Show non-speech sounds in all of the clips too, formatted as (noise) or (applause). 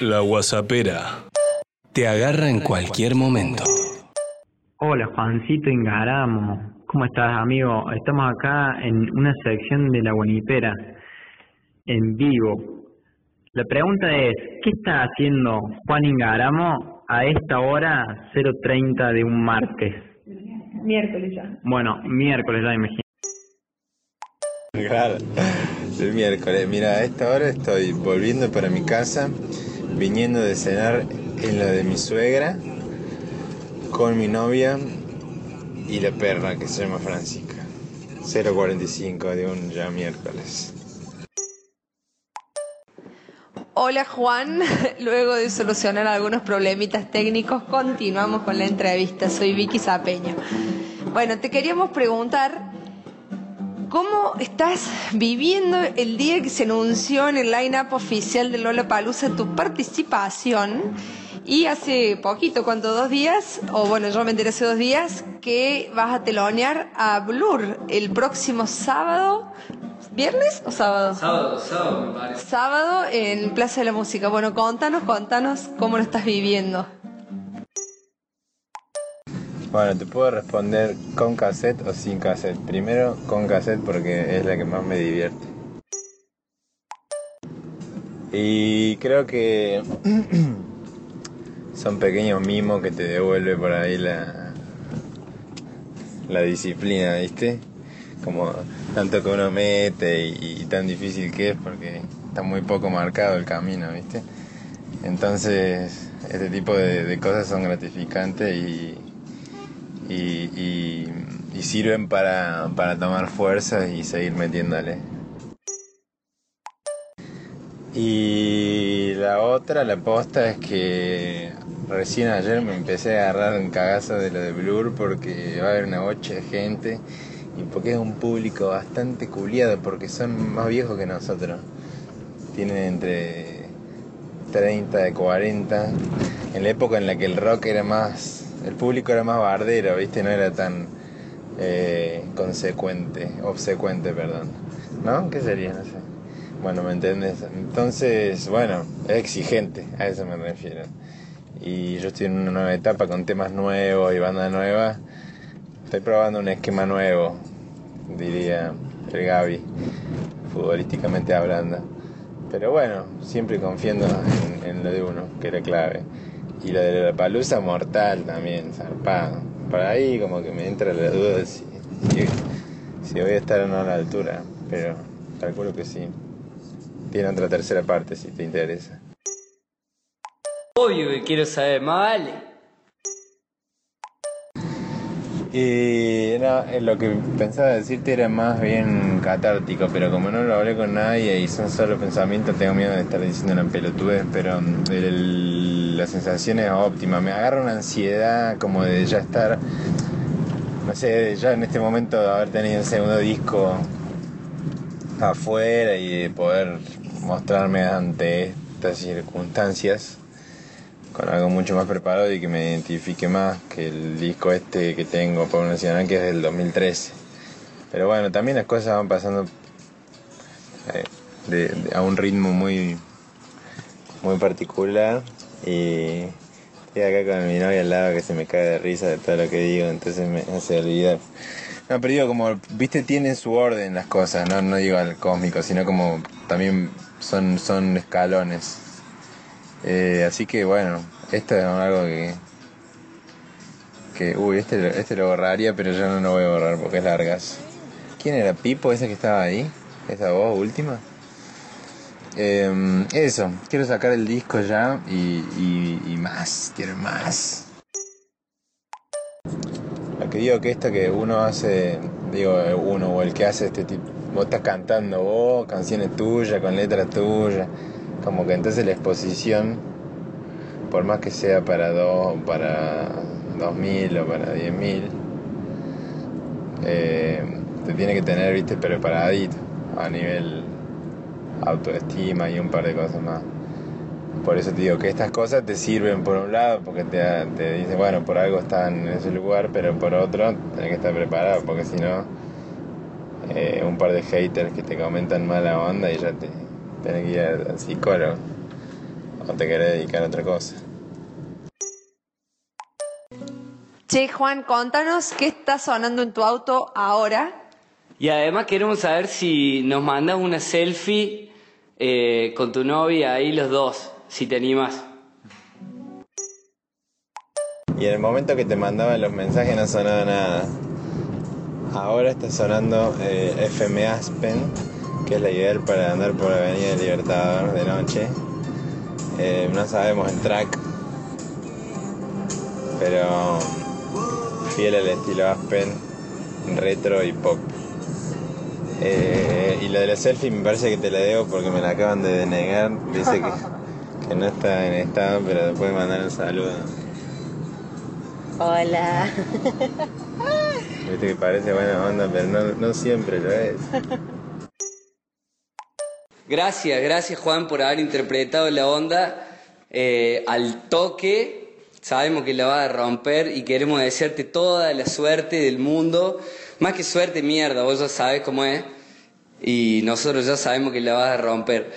La Guasapera. Te agarra en cualquier momento. Hola Juancito Ingaramo, ¿cómo estás amigo? Estamos acá en una sección de la Guanipera, en vivo. La pregunta es, ¿qué está haciendo Juan Ingaramo a esta hora 0.30 de un martes? Miércoles ya. Bueno, miércoles ya imagino. Claro, el miércoles. Mira, a esta hora estoy volviendo para mi casa, viniendo de cenar en la de mi suegra, con mi novia y la perra que se llama Francisca. 0.45 de un ya miércoles. Hola Juan, (laughs) luego de solucionar algunos problemitas técnicos, continuamos con la entrevista. Soy Vicky Zapeño. Bueno, te queríamos preguntar cómo estás viviendo el día que se anunció en el line-up oficial de Lola Palusa tu participación. Y hace poquito, ¿cuánto? ¿Dos días? O bueno, yo me enteré hace dos días que vas a telonear a Blur el próximo sábado ¿Viernes o sábado? Sábado, sábado me parece. Sábado en Plaza de la Música. Bueno, contanos, contanos cómo lo estás viviendo. Bueno, te puedo responder con cassette o sin cassette. Primero con cassette porque es la que más me divierte. Y creo que (clears throat) son pequeños mimos que te devuelve por ahí la, la disciplina, ¿viste? Como tanto que uno mete y, tan difícil que es porque está muy poco marcado el camino, ¿viste? Entonces, este tipo de, cosas son gratificantes y, y, sirven para, para tomar fuerza y seguir metiéndole. Y la otra, la posta, es que recién ayer me empecé a agarrar un cagazo de lo de Blur porque va a haber una bocha de gente y porque es un público bastante culiado porque son más viejos que nosotros. Tienen entre 30 y 40. En la época en la que el rock era más. El público era más bardero, ¿viste? No era tan eh, consecuente, obsecuente, perdón. ¿No? ¿Qué sería? No sé. Bueno, ¿me entiendes? Entonces, bueno, es exigente, a eso me refiero. Y yo estoy en una nueva etapa con temas nuevos y banda nueva Estoy probando un esquema nuevo, diría el Gaby, futbolísticamente hablando. Pero bueno, siempre confiando en, lo de uno, que era clave. Y lo de la palusa mortal también, zarpado. Por ahí como que me entra la duda si, si, voy a estar o no a la altura. Pero calculo que sí. Tiene otra tercera parte si te interesa. Obvio que quiero saber, más vale. Y no, eh, lo que pensaba decirte era más bien catártico, pero como no lo hablé con nadie y son solo pensamientos, tengo miedo de estar diciendo una pelotudez, pero la sensación es óptima. Me agarra una ansiedad como de ya estar, no sé, ya en este momento de haber tenido el segundo disco afuera y de poder mostrarme ante estas circunstancias con algo mucho más preparado y que me identifique más que el disco este que tengo por Nacional que es del 2013. Pero bueno, también las cosas van pasando eh, a un ritmo muy, muy particular y estoy acá con mi novia al lado que se me cae de risa de todo lo que digo, entonces me hace olvidar. No, pero digo, como, viste, tienen su orden las cosas, no, no digo al cósmico, sino como también son, son escalones. Eh, así que bueno, esto es algo que. que uy, este, este lo borraría, pero yo no lo voy a borrar porque es largas. ¿Quién era Pipo, ese que estaba ahí? ¿Esa voz última? Em, eso, quiero sacar el disco ya y, y, más, quiero más. Lo que digo que esto que uno hace, digo uno o el que hace este tipo, vos estás cantando vos, canciones tuyas, con letras tuyas como que entonces la exposición, por más que sea para dos, para 2000 o para 10.000, eh, te tiene que tener, viste, preparadito a nivel autoestima y un par de cosas más. Por eso te digo que estas cosas te sirven por un lado, porque te, te dicen, bueno, por algo están en ese lugar, pero por otro, tenés que estar preparado, porque si no, eh, un par de haters que te comentan mala onda y ya te, Tener que ir al psicólogo. o te querés dedicar a otra cosa. Che, Juan, contanos qué está sonando en tu auto ahora. Y además queremos saber si nos mandas una selfie eh, con tu novia ahí los dos, si te animas. Y en el momento que te mandaba los mensajes no sonaba nada. Ahora está sonando eh, FM Aspen, que es la ideal para andar por la Avenida Libertador de noche. Eh, no sabemos el track, pero fiel al estilo Aspen, retro y pop. Eh, y lo de la selfie me parece que te la debo porque me la acaban de denegar. Dice que, (laughs) que no está en estado, pero después mandar un saludo. Hola. Viste que parece buena onda, pero no, no siempre lo es. Gracias, gracias Juan por haber interpretado la onda eh, al toque. Sabemos que la va a romper y queremos desearte toda la suerte del mundo. Más que suerte, mierda, vos ya sabes cómo es. Y nosotros ya sabemos que la vas a romper.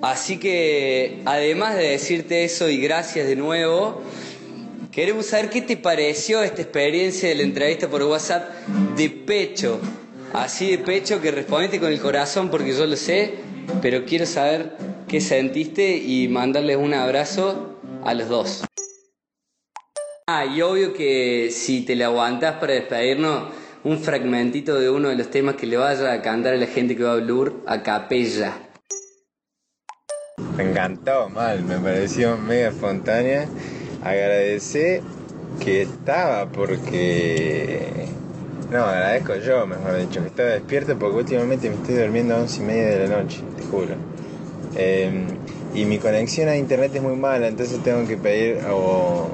Así que, además de decirte eso y gracias de nuevo, queremos saber qué te pareció esta experiencia de la entrevista por WhatsApp de pecho. Así de pecho que respondiste con el corazón porque yo lo sé, pero quiero saber qué sentiste y mandarles un abrazo a los dos. Ah, y obvio que si te la aguantas para despedirnos, un fragmentito de uno de los temas que le vaya a cantar a la gente que va a Blur a capella. Me encantó, mal, me pareció mega espontánea. Agradecer que estaba porque... No, agradezco yo, mejor dicho, que estaba despierto porque últimamente me estoy durmiendo a once y media de la noche, te juro. Eh, y mi conexión a internet es muy mala, entonces tengo que pedir, o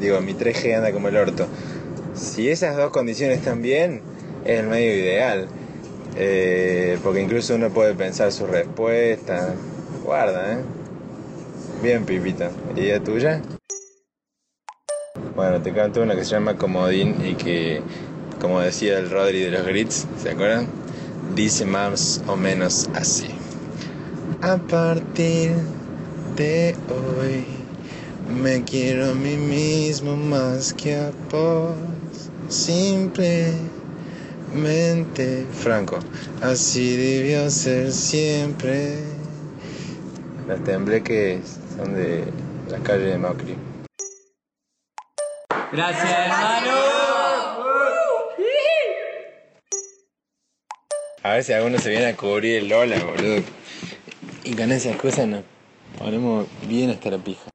digo, mi 3G anda como el orto. Si esas dos condiciones están bien, es el medio ideal. Eh, porque incluso uno puede pensar su respuesta. Guarda, ¿eh? Bien, Pipita. ¿Y la tuya? Bueno, te canto una que se llama Comodín y que, como decía el Rodri de los Grits, ¿se acuerdan? Dice más o menos así. A partir de hoy me quiero a mí mismo más que a vos. Simplemente Franco, así debió ser siempre. Las tembleques son de la calle de Macri. Gracias, hermano. A ver si alguno se viene a cubrir el Lola, boludo. Y con esa excusa nos ponemos bien hasta la pija.